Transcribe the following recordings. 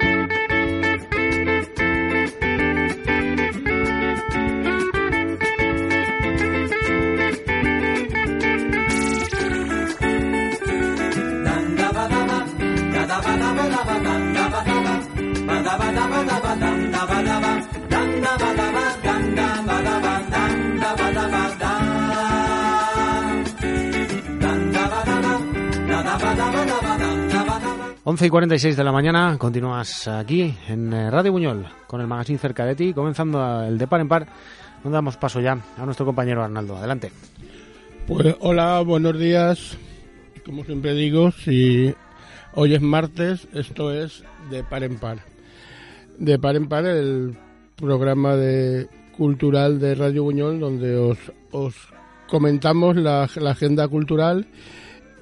Thank you. 11 y 46 de la mañana, continúas aquí en eh, Radio Buñol con el magazine cerca de ti, comenzando el de par en par, donde damos paso ya a nuestro compañero Arnaldo. Adelante. Pues hola, buenos días. Como siempre digo, si hoy es martes, esto es de par en par. De par en par, el programa de cultural de Radio Buñol, donde os, os comentamos la, la agenda cultural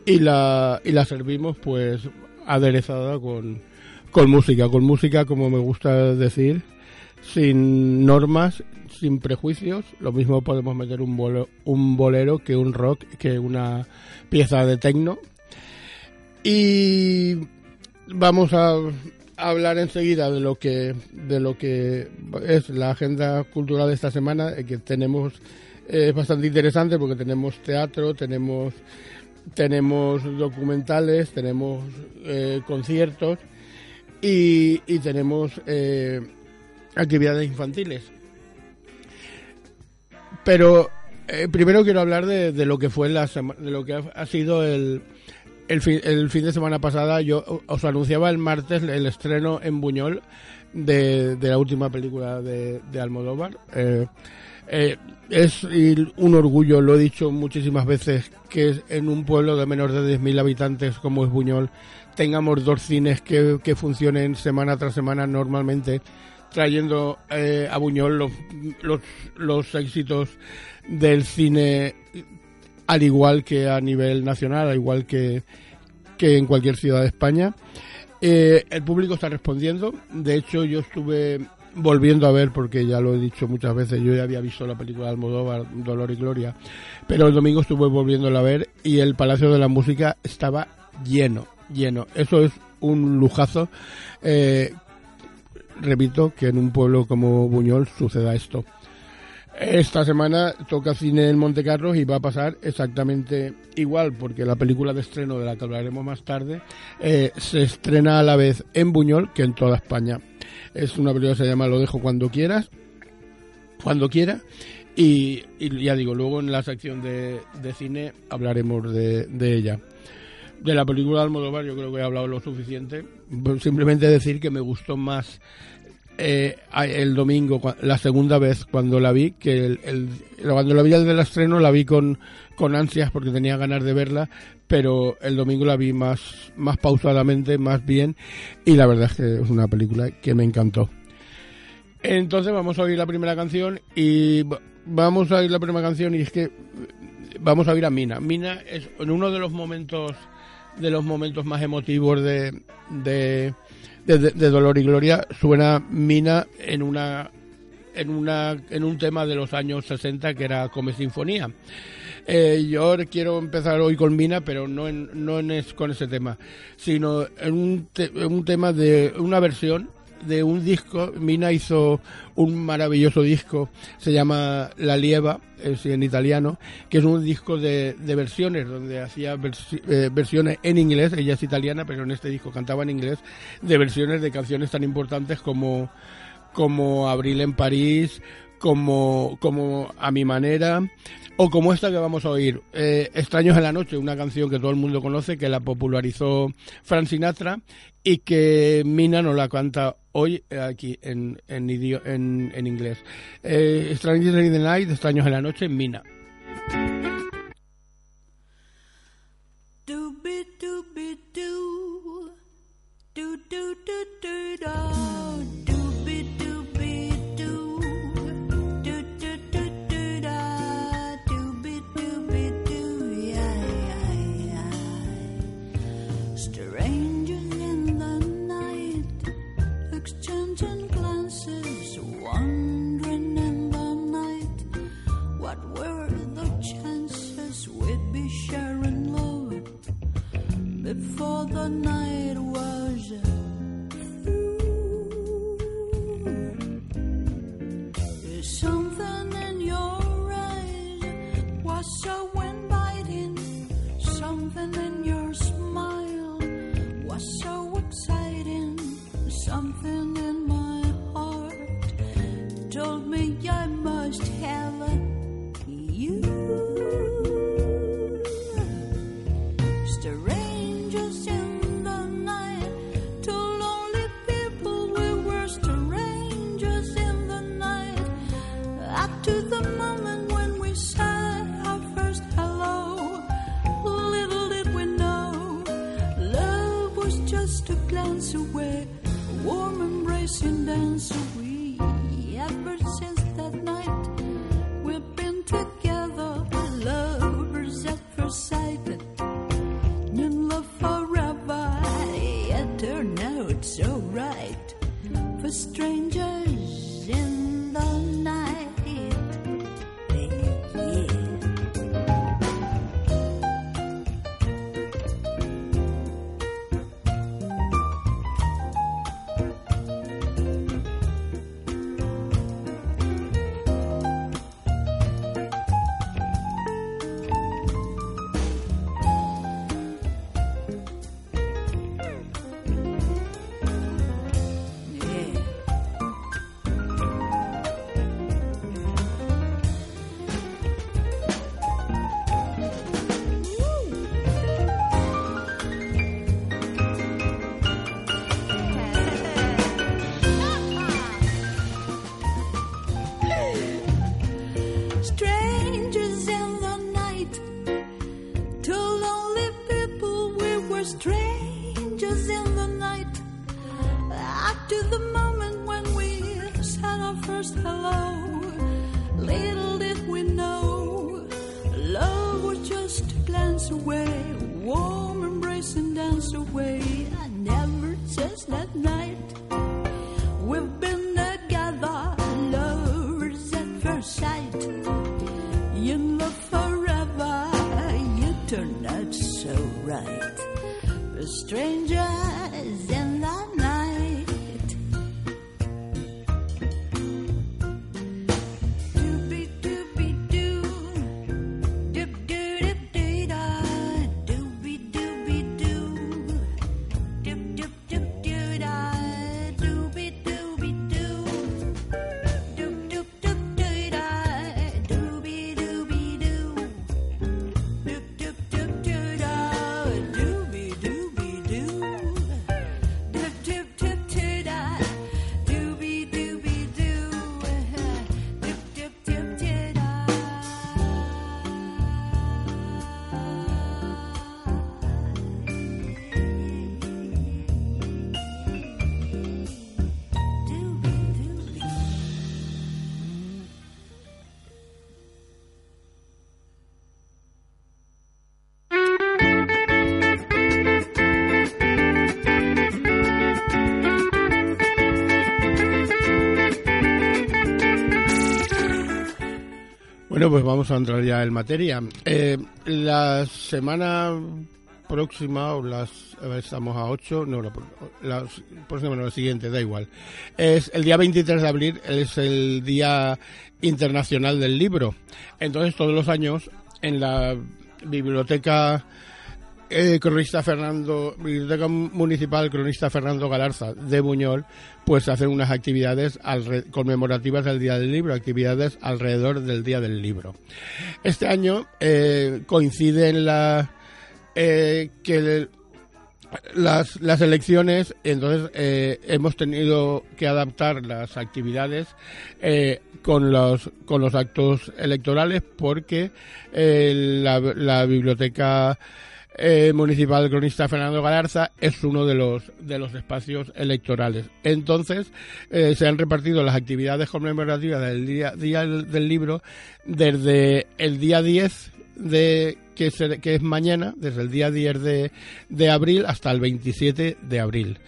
y la, y la servimos pues aderezada con, con música, con música como me gusta decir, sin normas, sin prejuicios. Lo mismo podemos meter un, bolero, un bolero que un rock, que una pieza de techno. Y vamos a hablar enseguida de lo que de lo que es la agenda cultural de esta semana que tenemos es bastante interesante porque tenemos teatro tenemos tenemos documentales, tenemos eh, conciertos y, tenemos eh, actividades infantiles. Pero eh, primero quiero hablar de, lo que fue la de lo que ha, sido el, el, fin, el fin de semana pasada. Yo os anunciaba el martes el estreno en Buñol de, de la última película de, de Almodóvar. Eh, es un orgullo, lo he dicho muchísimas veces, que en un pueblo de menos de 10.000 habitantes como es Buñol tengamos dos cines que, funcionen semana tras semana normalmente, trayendo eh, a Buñol los, los, los éxitos del cine al igual que a nivel nacional, al igual que, que en cualquier ciudad de España. Eh, el público está respondiendo. De hecho, yo estuve volviendo a ver, porque ya lo he dicho muchas veces, yo ya había visto la película de Almodóvar, Dolor y Gloria, pero el domingo estuve volviéndola a ver y el Palacio de la Música estaba lleno, lleno. Eso es un lujazo. Eh, repito que en un pueblo como Buñol suceda esto. Esta semana toca cine en Montecarlos y va a pasar exactamente igual, porque la película de estreno de la que hablaremos más tarde eh, se estrena a la vez en Buñol que en toda España. Es una película que se llama Lo dejo cuando quieras, cuando quiera. Y, ya digo, luego en la sección de, cine hablaremos de, ella. De la película de Almodóvar yo creo que he hablado lo suficiente. Simplemente decir que me gustó más eh, el domingo, la segunda vez cuando la vi, que el, cuando la vi del estreno la vi con, con ansias porque tenía ganas de verla, pero el domingo la vi más, más pausadamente, más bien, y la verdad es que es una película que me encantó. Entonces vamos a oír la primera canción y vamos a oír la primera canción y es que vamos a oír a Mina. Mina es en uno de los momentos de los momentos más emotivos de, de de, Dolor y Gloria suena Mina en una en una en un tema de los años 60 que era Come Sinfonía. Eh, yo quiero empezar hoy con Mina, pero no en, no en es, con ese tema, sino en un, un tema de una versión de un disco. Mina hizo un maravilloso disco, se llama La Lieva, es en italiano, que es un disco de, de versiones, donde hacía eh, versiones en inglés, ella es italiana, pero en este disco cantaba en inglés, de versiones de canciones tan importantes como, como Abril en París, como, como A mi manera, o como esta que vamos a oír, eh, Extraños en la noche, una canción que todo el mundo conoce, que la popularizó Frank Sinatra y que Mina nos la canta hoy aquí en, en, en, en inglés. Eh, Strangers in the Night, Extraños en la noche, Mina. Pues vamos a entrar ya en materia. Eh, la semana próxima, o las, estamos a 8, no, la, la próxima, no, la siguiente, da igual. Es el día 23 de abril, es el Día Internacional del Libro. Entonces, todos los años, en la biblioteca eh, Fernando, Biblioteca Municipal Cronista Fernando Galarza de Buñol, pues hacen unas actividades conmemorativas del Día del Libro, actividades alrededor del Día del Libro. Este año eh, coincide en la eh, que las, las elecciones, entonces eh, hemos tenido que adaptar las actividades eh, con los con los actos electorales porque la, la biblioteca eh, municipal cronista Fernando Galarza es uno de los de los espacios electorales. Entonces eh, se han repartido las actividades conmemorativas del día, del, libro desde el día 10 de que, se- es mañana, desde el día 10 de, de abril hasta el 27 de abril.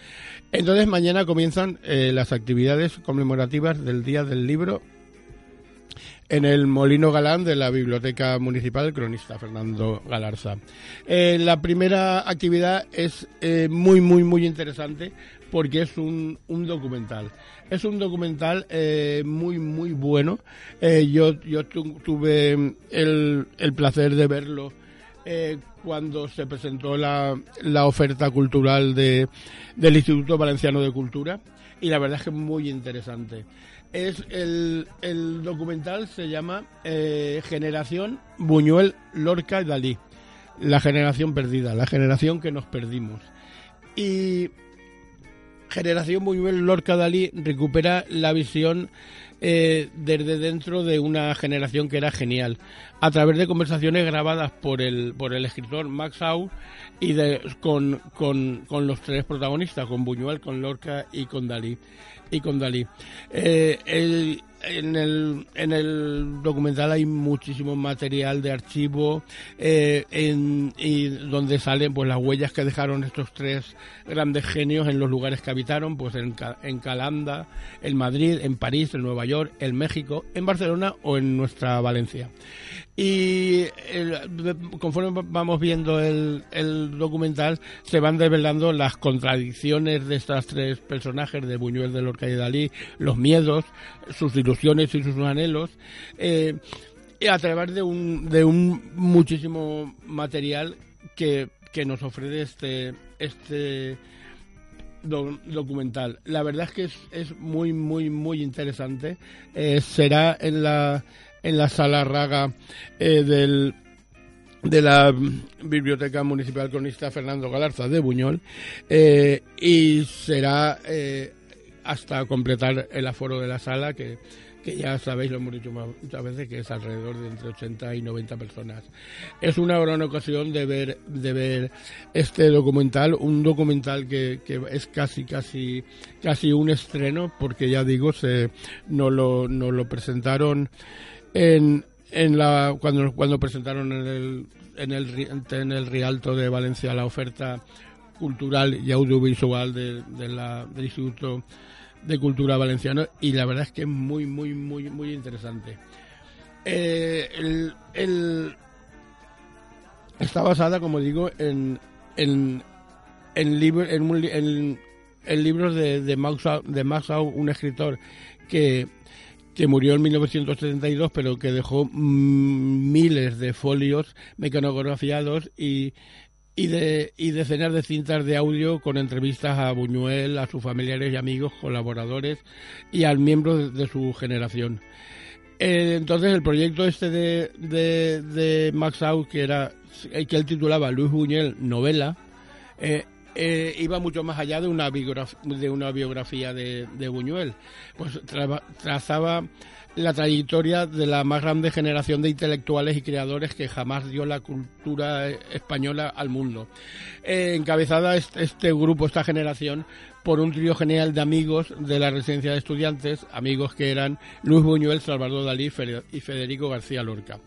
Entonces mañana comienzan eh, las actividades conmemorativas del Día del Libro en el Molino Galán de la Biblioteca Municipal Cronista Fernando Galarza. Eh, la primera actividad es eh, muy, muy, muy interesante porque es un, documental. Es un documental eh, muy, muy bueno. Yo yo tu- tuve el, el placer de verlo cuando se presentó la, la oferta cultural de, del Instituto Valenciano de Cultura y la verdad es que es muy interesante. Es el, el documental se llama eh, Generación Buñuel, Lorca y Dalí. La generación perdida, la generación que nos perdimos. Y Generación Buñuel, Lorca, Dalí recupera la visión eh, desde dentro de una generación que era genial, a través de conversaciones grabadas por el, por el escritor Max Au y de, con, con, con los tres protagonistas, con Buñuel, con Lorca y con Dalí. Y con Dalí. Eh, en, el, en el documental hay muchísimo material de archivo eh, en, y donde salen pues las huellas que dejaron estos tres grandes genios en los lugares que habitaron, pues en, en Calanda, en Madrid, en París, en Nueva York, en México, en Barcelona o en nuestra Valencia. Y conforme vamos viendo el, el documental, se van develando las contradicciones de estos tres personajes, de Buñuel, de Lorca y Dalí, los miedos, sus ilusiones y sus anhelos, eh, y a través de un, de un muchísimo material que, que nos ofrece este, este do- documental. La verdad es que es, es muy, muy, muy interesante. Eh, será en la, en la sala Raga eh, del de la Biblioteca Municipal Cronista Fernando Galarza de Buñol eh, y será eh, hasta completar el aforo de la sala que, que ya sabéis, lo hemos dicho muchas veces, que es alrededor de entre 80 y 90 personas. Es una gran ocasión de ver, de ver este documental, un documental que, que es casi, casi, casi un estreno, porque ya digo, se, nos, lo, nos lo presentaron en, en la cuando cuando presentaron en el en el en el Rialto de Valencia la oferta cultural y audiovisual de, de la, del Instituto de Cultura Valenciano y la verdad es que es muy muy muy muy interesante. Eh, el, está basada como digo en en en, libro- en, en- en libros de, de Max Au- de Max Au, un escritor que que murió en 1972, pero que dejó mm, miles de folios mecanografiados y, y, de, y decenas de cintas de audio con entrevistas a Buñuel, a sus familiares y amigos, colaboradores y al miembro de, su generación. Eh, entonces el proyecto este de, de, Max Au, que era que él titulaba Luis Buñuel novela, eh, eh, iba mucho más allá de una, biograf- de una biografía de, de Buñuel. Pues trazaba la trayectoria de la más grande generación de intelectuales y creadores que jamás dio la cultura española al mundo. Eh, encabezada este, este grupo, esta generación, por un trío genial de amigos de la residencia de estudiantes, amigos que eran Luis Buñuel, Salvador Dalí y Federico García Lorca.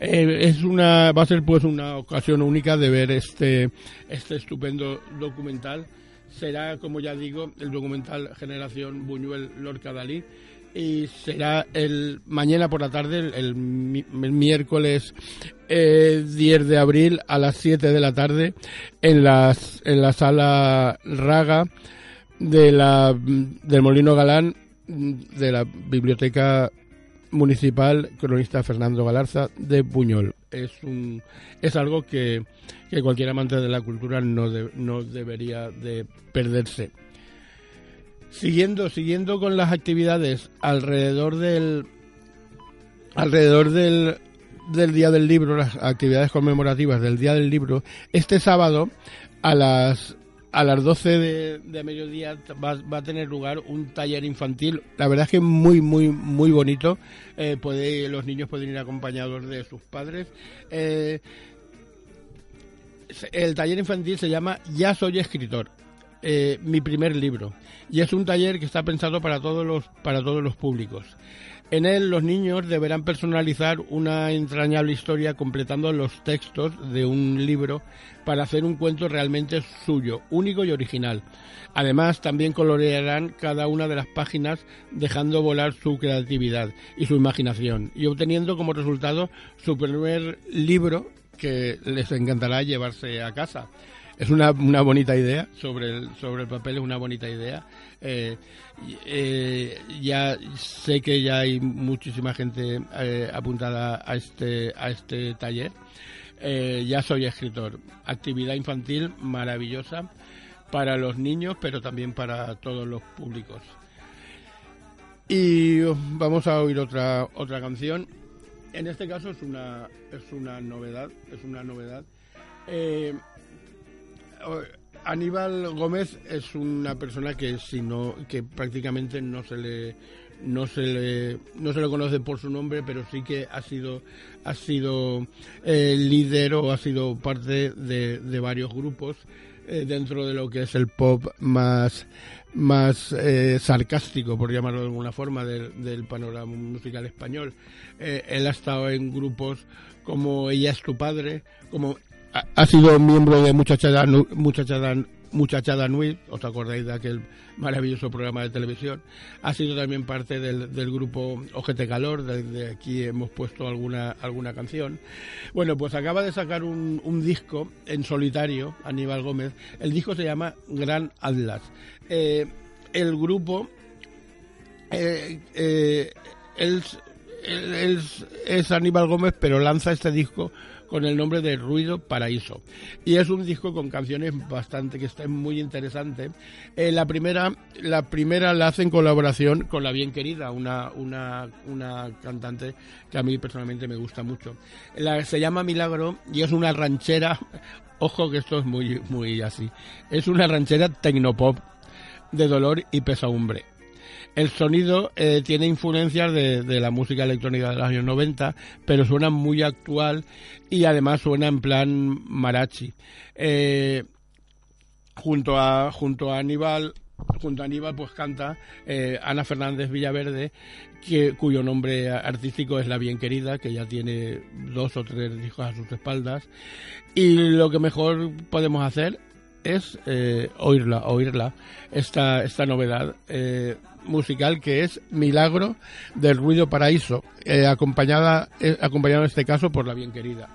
Eh, es una va a ser pues una ocasión única de ver este este estupendo documental. Será como ya digo el documental Generación Buñuel Lorca Dalí. Y será el mañana por la tarde el, el mi- el miércoles eh, 10 de abril a las 7 de la tarde en las en la sala Raga de la del Molino Galán de la biblioteca municipal cronista Fernando Galarza de Buñol. Es un es algo que, que cualquier amante de la cultura no, de- no debería de perderse. Siguiendo, siguiendo con las actividades alrededor del alrededor del, del Día del Libro, las actividades conmemorativas del Día del Libro, este sábado a las a las 12 de, de mediodía va, va a tener lugar un taller infantil. La verdad es que muy, muy, muy bonito. Eh, puede, los niños pueden ir acompañados de sus padres. Eh, el taller infantil se llama Ya soy escritor. eh, mi primer libro y es un taller que está pensado para todos los para todos los públicos. En él los niños deberán personalizar una entrañable historia completando los textos de un libro para hacer un cuento realmente suyo, único y original. Además, también colorearán cada una de las páginas dejando volar su creatividad y su imaginación y obteniendo como resultado su primer libro que les encantará llevarse a casa. Es una, una bonita idea, sobre el, sobre el papel es una bonita idea. Eh, eh, ya sé que ya hay muchísima gente eh, apuntada a este, a este taller. Ya soy escritor. Actividad infantil maravillosa para los niños, pero también para todos los públicos. Y vamos a oír otra otra canción. En este caso es una es una novedad, es una novedad. Aníbal Gómez es una persona que si no que prácticamente no se le no se le no se le conoce por su nombre pero sí que ha sido ha sido eh, líder o ha sido parte de, varios grupos eh, dentro de lo que es el pop más más eh, sarcástico por llamarlo de alguna forma del, del panorama musical español. Él ha estado en grupos como ella es tu padre como ha, sido miembro de Muchachada, Muchachada, Muchachada Nui, ¿os acordáis de aquel maravilloso programa de televisión? Ha sido también parte del, grupo Ojete Calor, de, de aquí hemos puesto alguna, alguna canción. Bueno, pues acaba de sacar un, un disco en solitario, Aníbal Gómez. El disco se llama Gran Atlas. Eh, el grupo eh, eh, él, es Aníbal Gómez, pero lanza este disco con el nombre de Ruido Paraíso. Y es un disco con canciones bastante que están muy interesantes. Eh, la primera, la primera la hace en colaboración con la bien querida, una, una, una cantante que a mí personalmente me gusta mucho. Se llama Milagro y es una ranchera. Ojo que esto es muy, muy así. Es una ranchera tecnopop de dolor y pesadumbre. El sonido eh, tiene influencias de, la música electrónica de los años 90, pero suena muy actual y además suena en plan mariachi. Eh, junto a junto a Aníbal junto a Aníbal pues canta eh, Ana Fernández Villaverde que, cuyo nombre artístico es La Bien Querida que ya tiene dos o tres discos a sus espaldas y lo que mejor podemos hacer es eh, oírla oírla esta esta novedad eh, musical que es Milagro del Ruido Paraíso eh, acompañada acompañado en este caso por La Bien Querida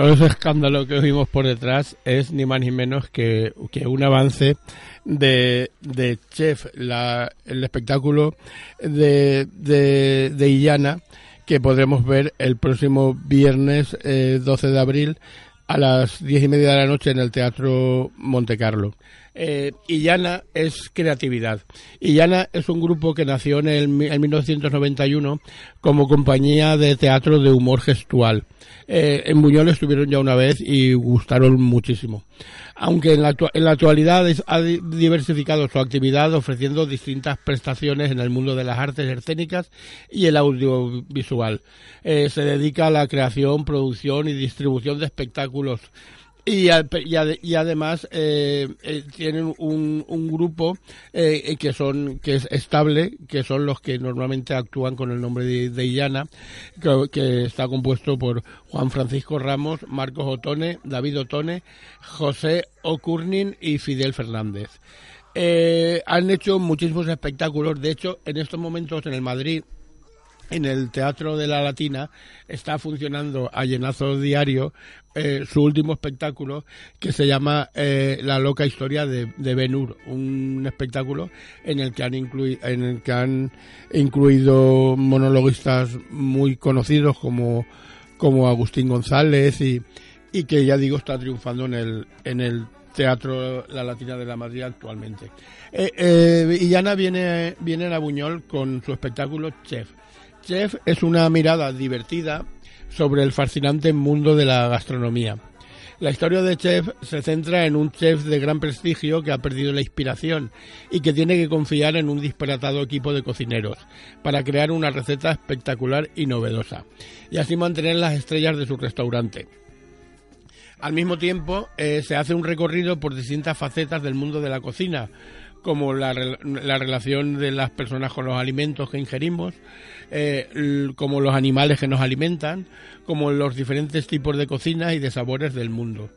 todo ese escándalo que vimos por detrás es ni más ni menos que, que un avance de, de Chef, la, el espectáculo de, de, de Illana que podremos ver el próximo viernes eh, 12 de abril a las diez y media de la noche en el Teatro Monte Carlo. Eh, Illana es creatividad. Illana es un grupo que nació en, el, mi- en 1991 como compañía de teatro de humor gestual. Eh, en Buñol estuvieron ya una vez y gustaron muchísimo. Aunque en la, en la actualidad ha di- diversificado su actividad ofreciendo distintas prestaciones en el mundo de las artes escénicas y el audiovisual. Eh, se dedica a la creación, producción y distribución de espectáculos y, al- y ade- y además eh, eh, tienen un, un grupo eh, eh, que son que es estable que son los que normalmente actúan con el nombre de, de Illana que, que está compuesto por Juan Francisco Ramos Marcos Otone David Otone José Ocurnin y Fidel Fernández. Eh, han hecho muchísimos espectáculos. De hecho en estos momentos en el Madrid en el Teatro de la Latina está funcionando a llenazo diario eh, su último espectáculo que se llama eh, La loca historia de, de Ben Hur, un espectáculo en el que han en el que han incluido monologuistas muy conocidos como como Agustín González y, y que ya digo está triunfando en el en el Teatro La Latina de la Madrid actualmente. Eh, eh, Illana viene, viene a Buñol con su espectáculo Chef. Chef es una mirada divertida sobre el fascinante mundo de la gastronomía. La historia de Chef se centra en un chef de gran prestigio que ha perdido la inspiración y que tiene que confiar en un disparatado equipo de cocineros para crear una receta espectacular y novedosa y así mantener las estrellas de su restaurante. Al mismo tiempo, eh, se hace un recorrido por distintas facetas del mundo de la cocina, como la, la relación de las personas con los alimentos que ingerimos, eh, como los animales que nos alimentan, como los diferentes tipos de cocinas y de sabores del mundo.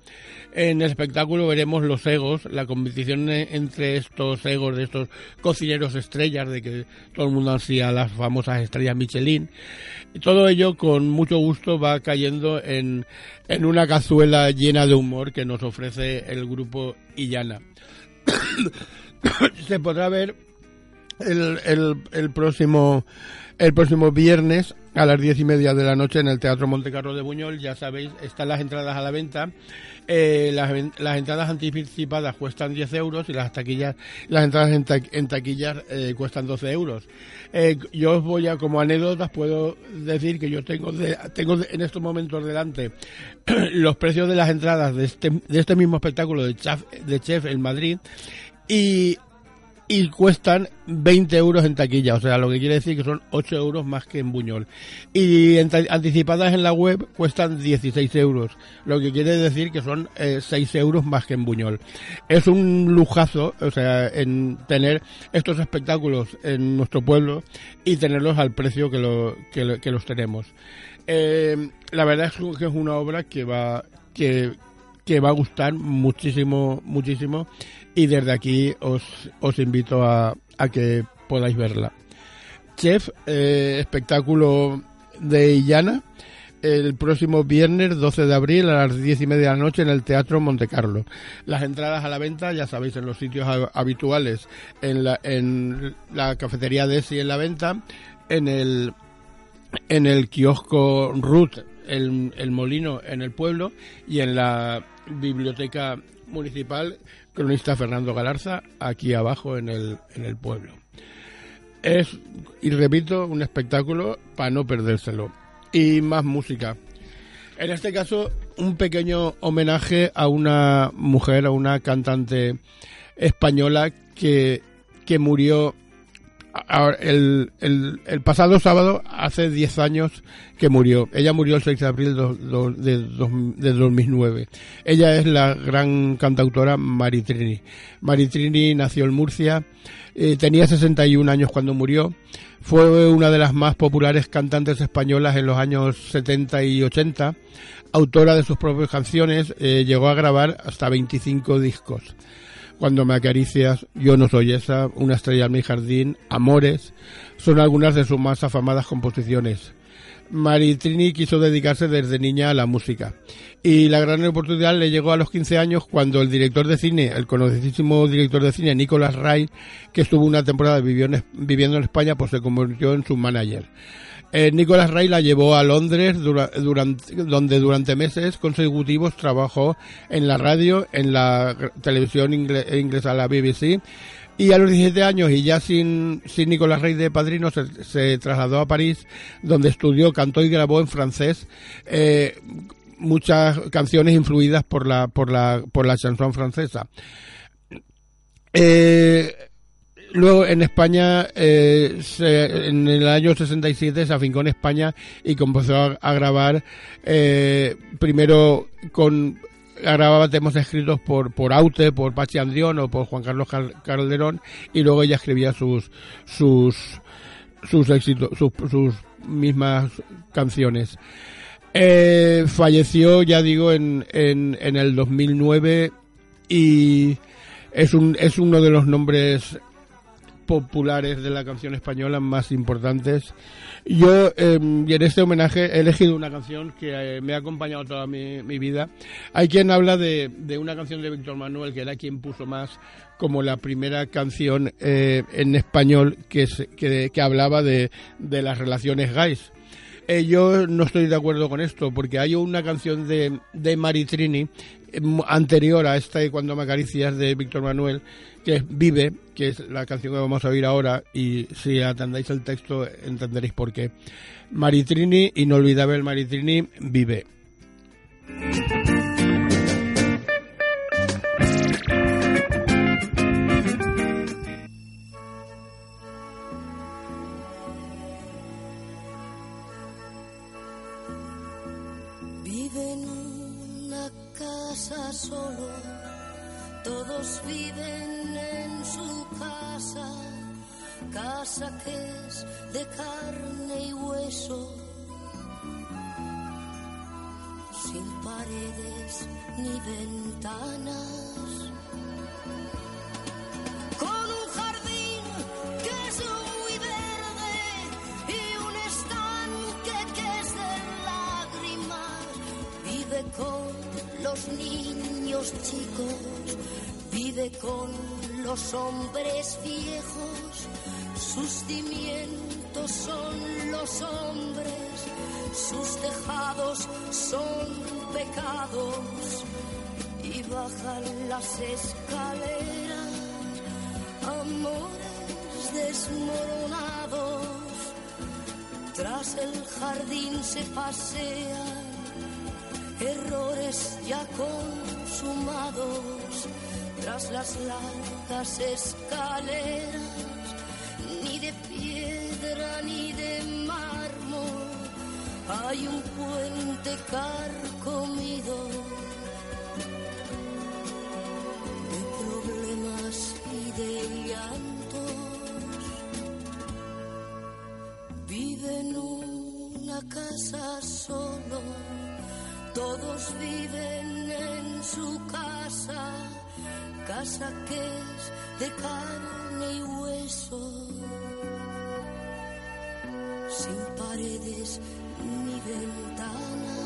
En el espectáculo veremos los egos, la competición e- entre estos egos de estos cocineros estrellas, de que todo el mundo ansía las famosas estrellas Michelin. Y todo ello con mucho gusto va cayendo en, en una cazuela llena de humor que nos ofrece el grupo Illana. Se podrá ver el, el, el próximo el próximo viernes a las diez y media de la noche en el Teatro Montecarlo de Buñol. Ya sabéis, están las entradas a la venta. Eh, las, las entradas anticipadas cuestan 10 euros y las taquillas, las entradas en, ta- en taquillas eh, cuestan 12 euros. Eh, yo os voy a, como anécdotas, puedo decir que yo tengo, de- tengo en estos momentos delante los precios de las entradas de este, de este mismo espectáculo de Chef, de Chef en Madrid y y cuestan 20 euros en taquilla, o sea, lo que quiere decir que son 8 euros más que en Buñol. Y en anticipadas en la web cuestan 16 euros, lo que quiere decir que son eh, 6 euros más que en Buñol. Es un lujazo, o sea, en tener estos espectáculos en nuestro pueblo y tenerlos al precio que, lo- que los tenemos. Eh, la verdad es que es una obra que va, que, que va a gustar muchísimo, muchísimo y desde aquí os, os invito a, a que podáis verla. Chef, eh, espectáculo de Illana, el próximo viernes 12 de abril a las 10 y media de la noche en el Teatro Montecarlo. Las entradas a la venta, ya sabéis, en los sitios ha- habituales, en la, en la cafetería de Esi en la venta, en el, en el kiosco Ruth, el, el molino en el pueblo y en la biblioteca municipal cronista Fernando Galarza aquí abajo en el, en el pueblo. Es, y repito, un espectáculo para no perdérselo. Y más música. En este caso, un pequeño homenaje a una mujer, a una cantante española que, que murió ahora, el, el, el pasado sábado, hace 10 años que murió. Ella murió el 6 de abril do- do- de, de 2009. Ella es la gran cantautora Maritrini. Maritrini nació en Murcia, eh, tenía 61 años cuando murió. Fue una de las más populares cantantes españolas en los años 70 y 80. Autora de sus propias canciones, eh, llegó a grabar hasta 25 discos. Cuando me acaricias, Yo no soy esa, Una estrella en mi jardín, Amores, son algunas de sus más afamadas composiciones. Maritrini quiso dedicarse desde niña a la música y la gran oportunidad le llegó a los 15 años cuando el director de cine, el conocidísimo director de cine Nicolas Ray, que estuvo una temporada viviendo en España, pues se convirtió en su manager. Eh, Nicolas Ray la llevó a Londres donde durante meses consecutivos trabajó en la radio, en la televisión ingle- inglesa, la BBC, y a los 17 años y ya sin, Nicolas Rey de padrino se, se trasladó a París, donde estudió, cantó y grabó en francés eh, muchas canciones influidas por la, por la, por la chanson francesa. Eh, Luego en España, eh, se- en el año 67 se afincó en España y comenzó a, grabar eh, primero con grababa temas escritos por por Aute, por Pachi Andrión o por Juan Carlos Cal- Calderón y luego ella escribía sus sus sus éxitos, sus, sus mismas canciones. Eh, falleció, ya digo, en, en, en el 2009 y es, un, es uno de los nombres populares de la canción española más importantes. Yo, eh, y en este homenaje, he elegido una canción que eh, me ha acompañado toda mi, mi vida. Hay quien habla de, una canción de Víctor Manuel, que era quien puso más como la primera canción eh, en español que, que, hablaba de, las relaciones gays. Eh, yo no estoy de acuerdo con esto, porque hay una canción de, de Maritrini anterior a esta de Cuando me acaricias de Víctor Manuel, que es Vive, que es la canción que vamos a oír ahora, y si atendáis el texto entenderéis por qué. Maritrini, inolvidable Maritrini. Vive solo, todos viven en su casa, casa que es de carne y hueso, sin paredes ni ventanas, con un jardín que es muy verde y un estanque que es de lágrimas. Vive con los niños chicos, vive con los hombres viejos. Sus cimientos son los hombres, sus tejados son pecados y bajan las escaleras amores desmoronados. Tras el jardín se pasean errores ya consumados. Tras las largas escaleras, ni de piedra ni de mármol, hay un puente carcomido de problemas y de llantos. Vive en una casa solo, todos viven casa que es de carne y hueso, sin paredes ni ventanas.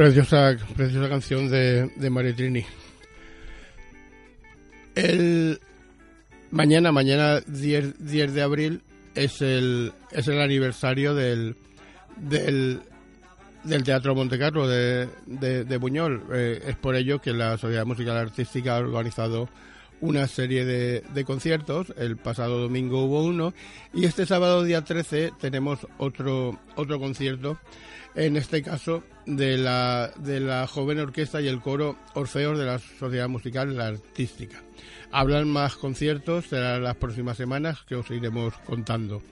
Preciosa, preciosa canción de, de Maritrini. El mañana, mañana 10, 10 de abril es el es el aniversario del del del Teatro Montecarlo de, de, de Buñol. Eh, es por ello que la Sociedad Musical Artística ha organizado una serie de, de conciertos. El pasado domingo hubo uno y este sábado día 13 tenemos otro otro concierto. En este caso de la de la joven orquesta y el coro Orfeos de la Sociedad Musical Artística. Habrán más conciertos, serán las próximas semanas que os iremos contando.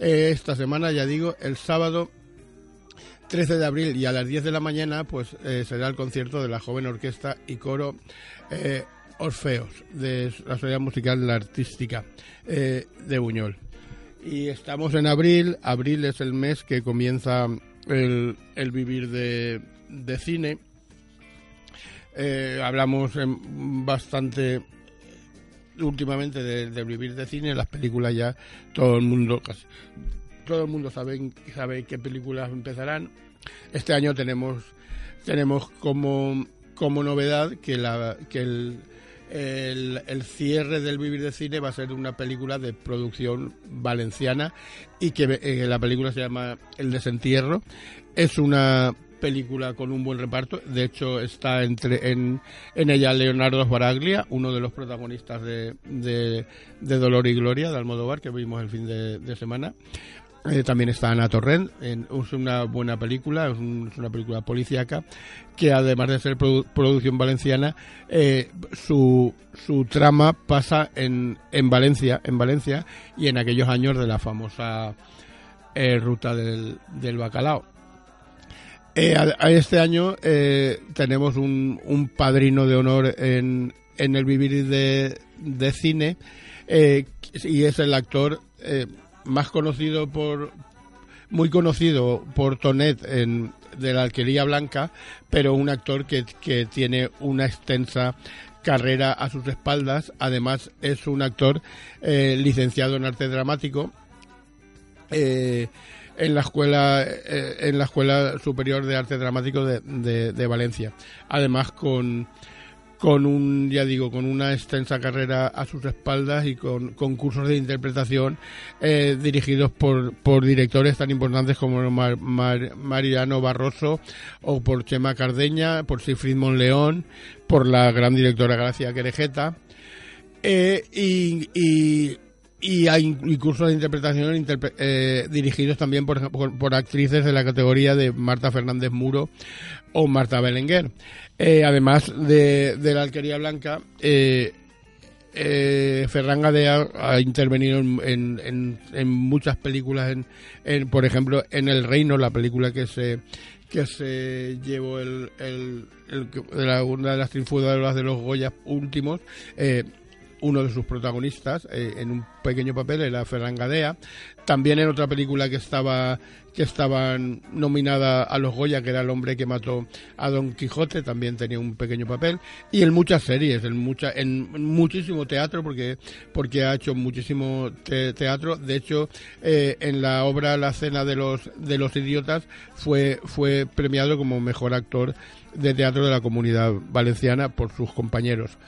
Eh, esta semana, ya digo, el sábado 13 de abril y a las 10 de la mañana pues eh, será el concierto de la joven orquesta y coro eh, Orfeos de la Sociedad Musical Artística eh, de Buñol. Y estamos en abril, abril es el mes que comienza el, el vivir de, de cine. Eh, hablamos bastante últimamente de, de vivir de cine, las películas ya todo el mundo casi todo el mundo sabe, sabe qué películas empezarán. Este año tenemos tenemos como, como novedad que la que el, el, cierre del Vivir de Cine va a ser una película de producción valenciana y que eh, la película se llama El Desentierro. Es una película con un buen reparto. De hecho, está entre en, en ella Leonardo Sbaraglia, uno de los protagonistas de, de, de Dolor y Gloria de Almodóvar, que vimos el fin de semana. Eh, también está Ana Torrent, en- es una buena película, es, un- es una película policíaca que además de ser produ- producción valenciana, eh, su, su trama pasa en, en Valencia, en Valencia y en aquellos años de la famosa eh, ruta del, del bacalao. Este año tenemos un, un padrino de honor en, en el vivir de, de cine y es el actor más conocido por muy conocido por Tonet en de la Alquería Blanca, pero un actor que, que tiene una extensa carrera a sus espaldas. Además, es un actor eh, licenciado en arte dramático eh, en la escuela eh, en la escuela superior de arte dramático de, de- de Valencia. Además, con con un, ya digo, con una extensa carrera a sus espaldas y con, con cursos de interpretación eh, dirigidos por, por directores tan importantes como Mar- Mar- Mariano Barroso o por Chema Cardeña, por Sigfrid Monleón, por la gran directora Gracia Querejeta. Eh, y, y hay cursos de interpretación interpre- eh, dirigidos también por, por, por actrices de la categoría de Marta Fernández Muro o Marta Belenguer. Eh, además de, de la Alquería Blanca, eh, eh, Ferran Gadea ha intervenido en, en- muchas películas, en, en, por ejemplo, en El Reino, la película que se que se llevó el, el, de una de las triunfadoras de los Goya últimos, eh, uno de sus protagonistas eh, en un pequeño papel era Ferran Gadea. También en otra película que estaba que estaban nominada a los Goya, que era el hombre que mató a Don Quijote, también tenía un pequeño papel y en muchas series, en mucha en muchísimo teatro porque porque ha hecho muchísimo te- teatro. De hecho, eh, en la obra La cena de los de los idiotas fue fue premiado como mejor actor de teatro de la Comunidad Valenciana por sus compañeros.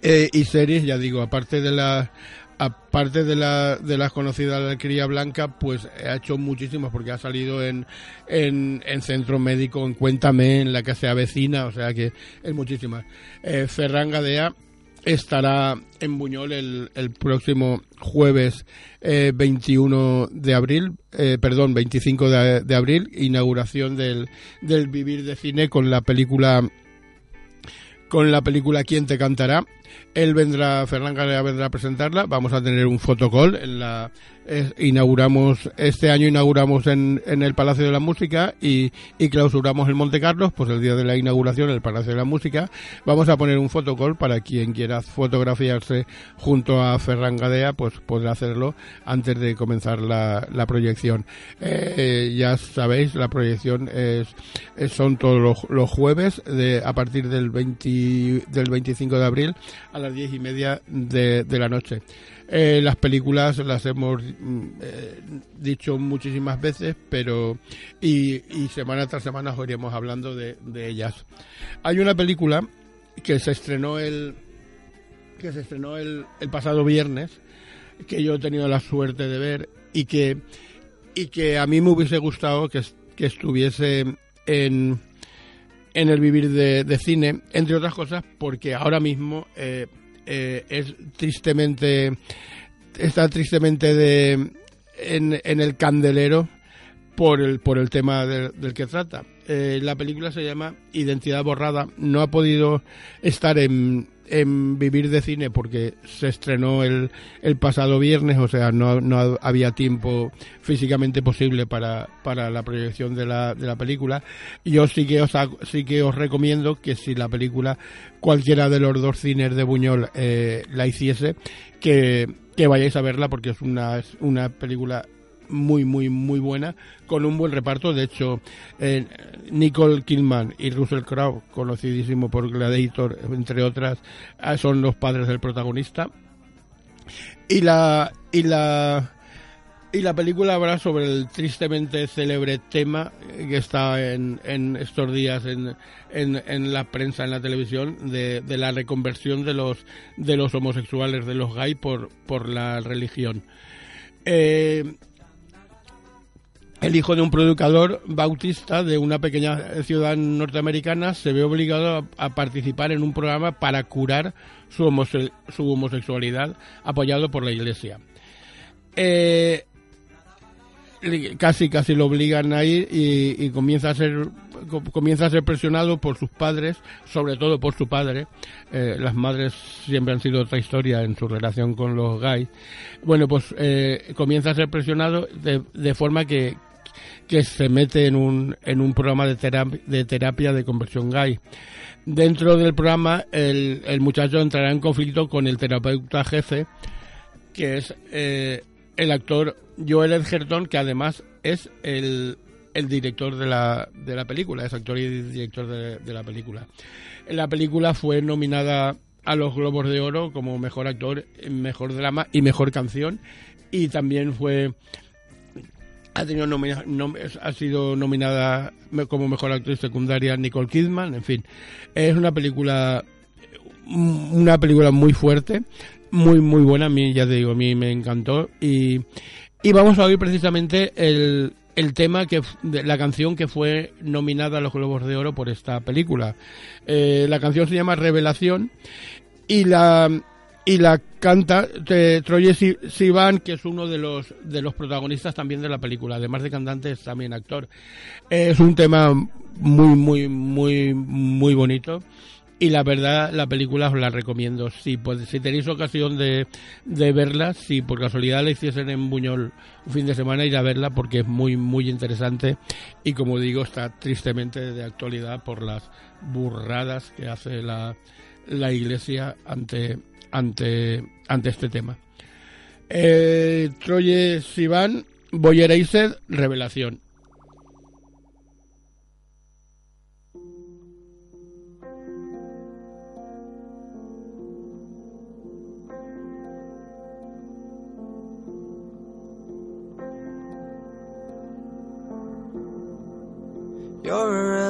Eh, y series, ya digo, aparte de la aparte de la de las conocidas de la cría blanca, pues ha hecho muchísimas porque ha salido en, en, en Centro Médico, en Cuéntame, en la que se avecina, o sea que es muchísimas. Eh, Ferran Gadea estará en Buñol el, el próximo jueves eh, 21 de abril, eh, perdón, 25 de, de abril, inauguración del, del Vivir de Cine con la película con la película ¿Quién te cantará? Él vendrá, Fernán Galea vendrá a presentarla. Vamos a tener un fotocall. En la, inauguramos, este año inauguramos en, el Palacio de la Música y, y clausuramos en Monte Carlos, pues el día de la inauguración en el Palacio de la Música. Vamos a poner un fotocall para quien quiera fotografiarse junto a Ferran Gadea, pues podrá hacerlo antes de comenzar la, proyección. Eh, ya sabéis, la proyección es- son todos los, los jueves de, a partir del 20, del 25 de abril a las diez y media de, de la noche. Eh, las películas las hemos mm, eh, dicho muchísimas veces, pero y, semana tras semana os iremos hablando de, ellas. Hay una película que se estrenó el que se estrenó el, el pasado viernes que yo he tenido la suerte de ver y que y que a mí me hubiese gustado que, que estuviese en, en el vivir de, de cine, entre otras cosas porque ahora mismo eh, eh, es tristemente, está tristemente de, en, en el candelero por el, por el tema del, del que trata. Eh, la película se llama Identidad Borrada. No ha podido estar en, en Vivir de Cine porque se estrenó el, el pasado viernes, o sea, no, no había tiempo físicamente posible para, para la proyección de la, de la película. Yo sí que, os, sí que os recomiendo que si la película, cualquiera de los dos cines de Buñol eh, la hiciese, que, que vayáis a verla porque es una, es una película muy, muy, muy buena, con un buen reparto. De hecho, eh, Nicole Kidman y Russell Crowe, conocidísimo por Gladiator, entre otras, ah, son los padres del protagonista. Y la, y la, y la película habla sobre el tristemente célebre tema que está en, estos días en, en, la prensa, en la televisión, de, de la reconversión de los, de los homosexuales, de los gays por, por la religión. Eh, el hijo de un predicador bautista de una pequeña ciudad norteamericana se ve obligado a, participar en un programa para curar su, homose- su homosexualidad apoyado por la iglesia. Eh, casi casi lo obligan a ir y, comienza a ser co- comienza a ser presionado por sus padres sobre todo por su padre Eh, las madres siempre han sido otra historia en su relación con los gays bueno pues eh, comienza a ser presionado de forma que que se mete en un, en un programa de terapia, de conversión gay. Dentro del programa, el, el muchacho entrará en conflicto con el terapeuta jefe, que es eh, el actor Joel Edgerton, que además es el, el director de la, de la película, es actor y director de, de la película. La película fue nominada a los Globos de Oro como mejor actor, mejor drama y mejor canción, y también fue ha tenido nomina- nom- ha sido nominada como mejor actriz secundaria Nicole Kidman en fin. Es una película una película muy fuerte muy muy buena a mí ya te digo a mí me encantó. Y y vamos a oír precisamente el el tema que la canción que fue nominada a los Globos de Oro por esta película. Eh, la canción se llama Revelación y la y la canta eh, Troye Si- Sivan que es uno de los de los protagonistas también de la película. Además de cantante es también actor. Es un tema muy muy muy muy bonito. Y la verdad la película os la recomiendo. Si pues, si tenéis ocasión de, de verla si por casualidad la hiciesen en Buñol un fin de semana ir a verla porque es muy muy interesante. Y como digo está tristemente de actualidad por las burradas que hace la la iglesia ante ante ante este tema eh, Troye Sivan Boyer Revelación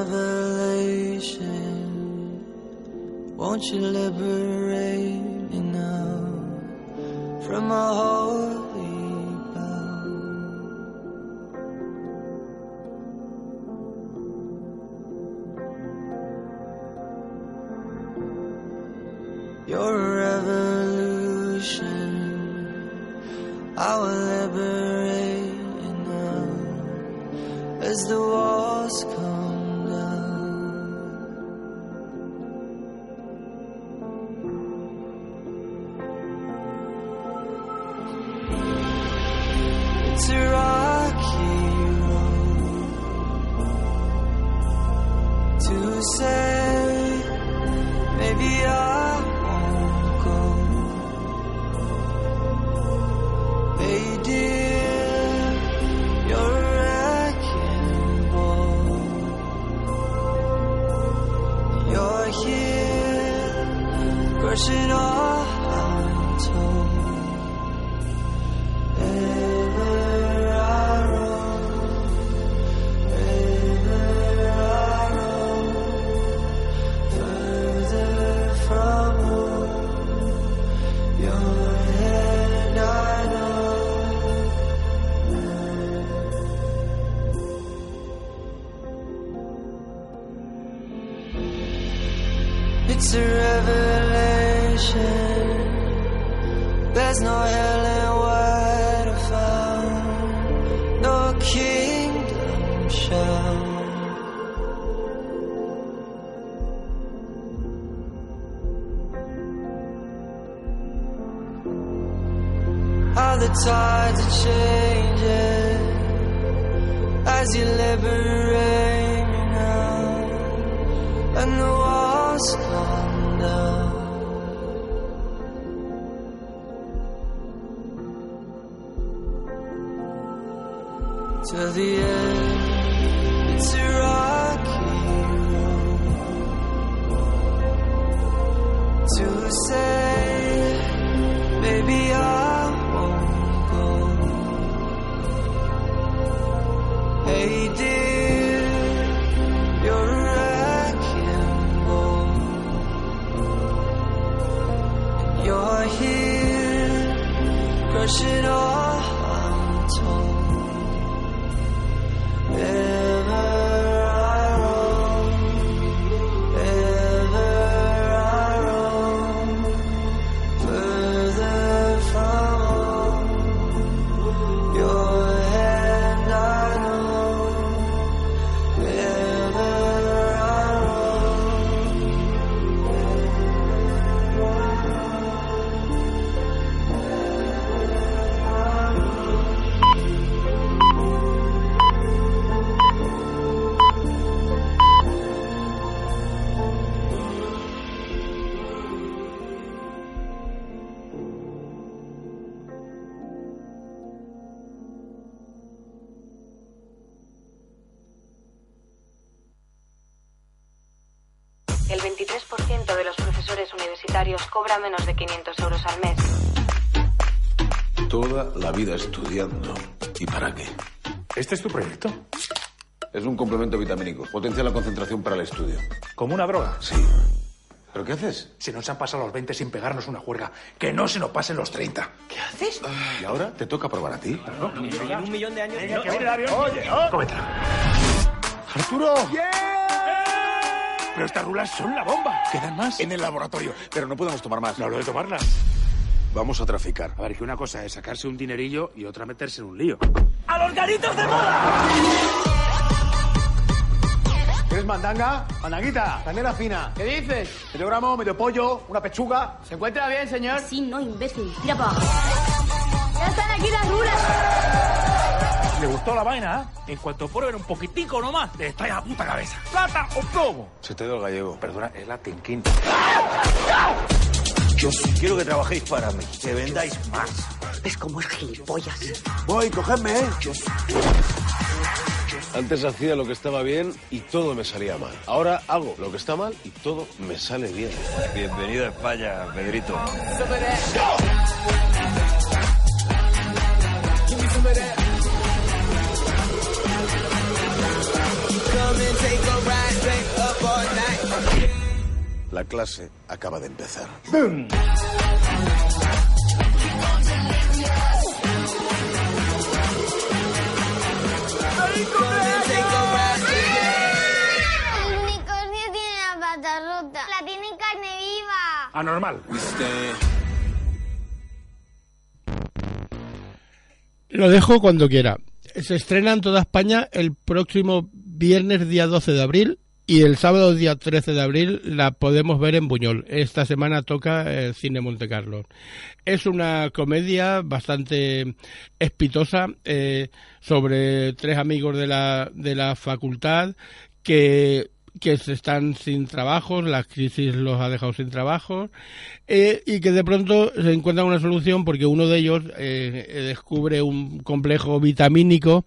revelation. Won't liberate from a holy tides are changing as you liberate me now, and the walls come down. To the end, El 23% de los profesores universitarios cobra menos de 500 euros al mes. Toda la vida estudiando. ¿Y para qué? ¿Este es tu proyecto? Es un complemento vitamínico. Potencia la concentración para el estudio. ¿Como una droga? Sí. ¿Pero qué haces? Se nos han pasado los 20 sin pegarnos una juerga. Que no se nos pasen los 30. ¿Qué haces? Y ahora te toca probar a ti. un millón de años. Oye, Cómetela. ¡Arturo! Pero estas rulas son la bomba. ¿Quedan más? En el laboratorio. Pero no podemos tomar más. No hablo de tomarlas. Vamos a traficar. A ver, que una cosa es sacarse un dinerillo y otra meterse en un lío. ¡A los garitos de moda! ¿Quieres mandanga? Mandanguita, canela fina. ¿Qué dices? Medio gramo, medio pollo, una pechuga. ¿Se encuentra bien, señor? Sí, no, imbécil. Tira para abajo. ¡Ya están aquí las rulas! ¿Le gustó la vaina? ¿eh? En cuanto prueben un poquitico nomás, le estalla la puta cabeza. ¿Plata o plomo? Se te dio el gallego. Perdona, es la tenquín. Yo quiero que trabajéis para mí, que vendáis más. ¿Ves cómo es gilipollas? Voy, cogedme, ¿eh? Antes hacía lo que estaba bien y todo me salía mal. Ahora hago lo que está mal y todo me sale bien. Bienvenido a España, Pedrito. La clase acaba de empezar. El unicornio tiene la pata rota. La tiene en carne viva. Anormal. Lo dejo cuando quiera. Se estrena en toda España el próximo viernes día 12 de abril y el sábado día 13 de abril la podemos ver en Buñol. Esta semana toca el Cine Monte Carlo. Es una comedia bastante espitosa eh, sobre tres amigos de la, de la facultad que que están sin trabajos, la crisis los ha dejado sin trabajo eh, y que de pronto se encuentran una solución porque uno de ellos eh, descubre un complejo vitamínico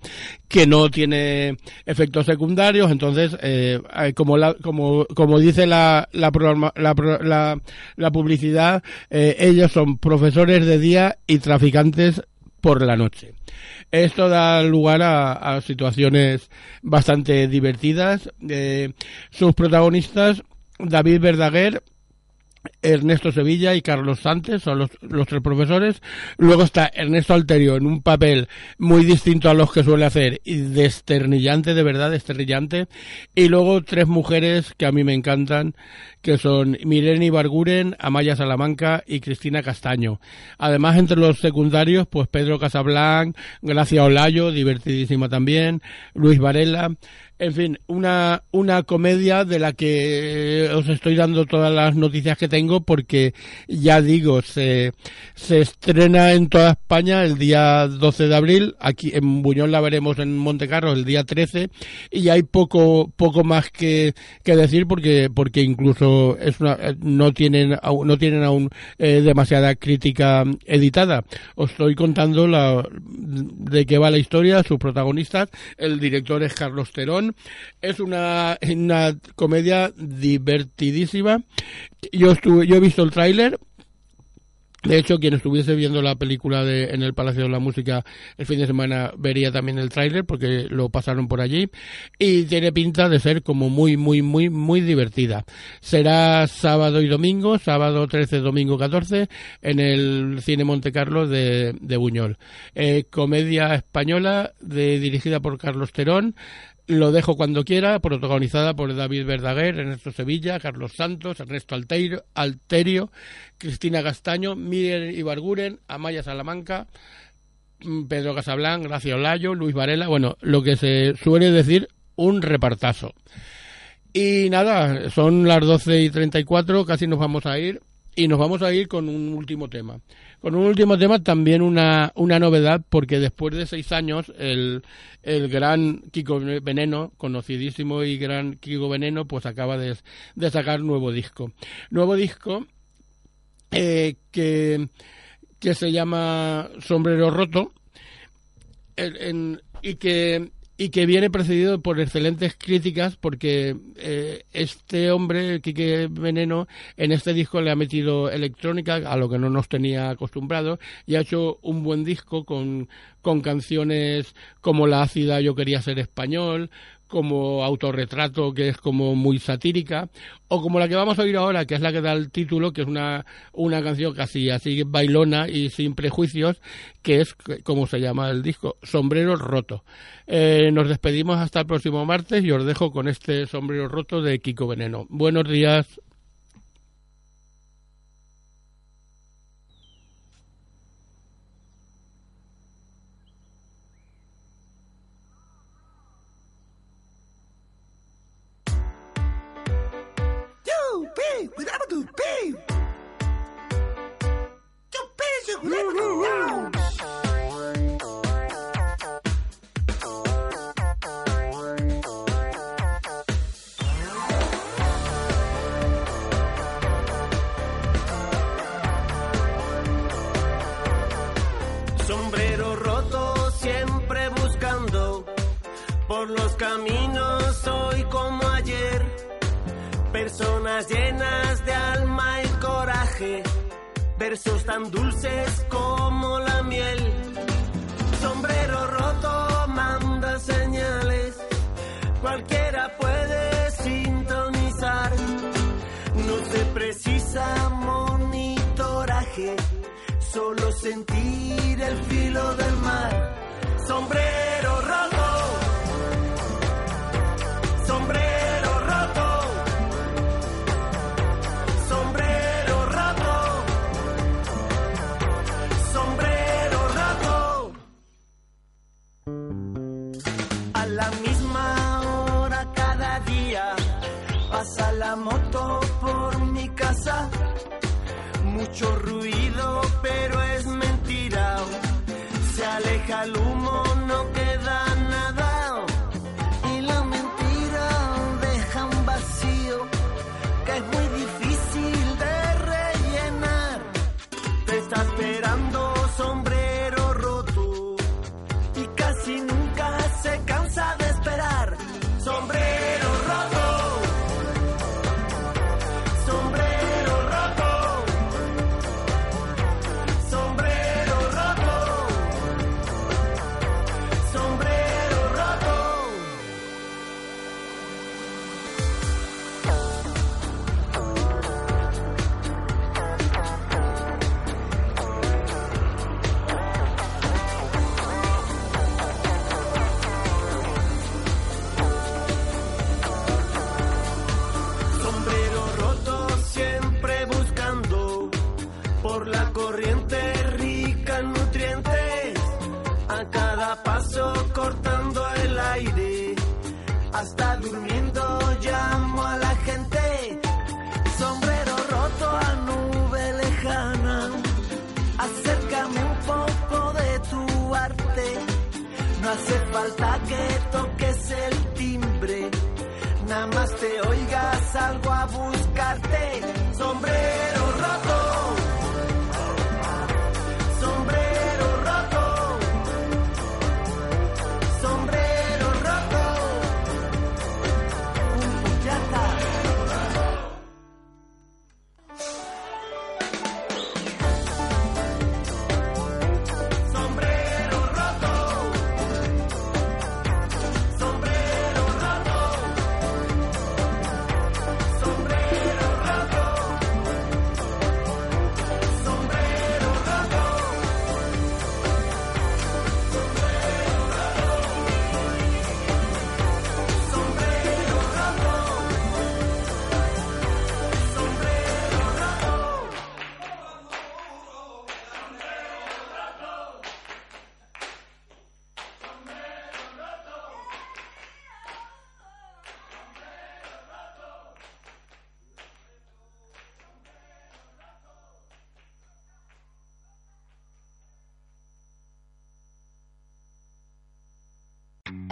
que no tiene efectos secundarios, entonces eh, como, la, como, dice la, la, la, la publicidad, eh, ellos son profesores de día y traficantes por la noche. Esto da lugar a, a situaciones bastante divertidas. Eh, sus protagonistas, David Verdaguer, Ernesto Sevilla y Carlos Santos, son los, los, tres profesores. Luego está Ernesto Alterio en un papel muy distinto a los que suele hacer y desternillante, de verdad, desternillante. Y luego tres mujeres que a mí me encantan, que son Mireni Barguren, Amaya Salamanca y Cristina Castaño. Además, entre los secundarios, pues Pedro Casablanc, Gracia Olayo, divertidísima también, Luis Varela. En fin, una, una comedia de la que os estoy dando todas las noticias que tengo porque ya digo, se, se estrena en toda España el día 12 de abril, aquí en Buñol la veremos en Montecarlo el día 13 y hay poco, poco más que, que decir porque, porque incluso es una, no tienen, no tienen aún eh, demasiada crítica editada. Os estoy contando la, de qué va la historia, sus protagonistas, el director es Carlos Terón, es una, una comedia divertidísima. Yo, estuve, yo he visto el tráiler. De hecho, quien estuviese viendo la película de, en el Palacio de la Música el fin de semana vería también el tráiler porque lo pasaron por allí y tiene pinta de ser como muy, muy, muy, muy divertida. Será sábado y domingo, sábado 13, domingo 14, en el Cine Monte Carlo de, de Buñol. Eh, comedia española de, dirigida por Carlos Terón, lo dejo cuando quiera, protagonizada por David Verdaguer, Ernesto Sevilla, Carlos Santos, Ernesto Alterio, Cristina Castaño, Miguel Ibarguren, Amaya Salamanca, Pedro Casablanc, Gracia Olayo, Luis Varela, bueno, lo que se suele decir un repartazo. Y nada, son las 12 y 34, casi nos vamos a ir. Y nos vamos a ir con un último tema. Con un último tema también una, una novedad, porque después de seis años el, el gran Kiko Veneno, conocidísimo y gran Kiko Veneno, pues acaba de, de sacar nuevo disco. Nuevo disco eh, que, que se llama Sombrero Roto y que y que viene precedido por excelentes críticas porque eh, este hombre, Quique Veneno, en este disco le ha metido electrónica, a lo que no nos tenía acostumbrados, y ha hecho un buen disco con, con canciones como La ácida Yo quería ser español, como autorretrato que es como muy satírica o como la que vamos a oír ahora que es la que da el título que es una, una canción casi así bailona y sin prejuicios que es como se llama el disco Sombrero Roto. Eh, nos despedimos hasta el próximo martes y os dejo con este Sombrero Roto de Kiko Veneno. Buenos días llenas de alma y coraje, versos tan dulces como la miel. Sombrero roto manda señales, cualquiera puede sintonizar. No se precisa monitoraje, solo sentir el filo del mar. Sombrero roto,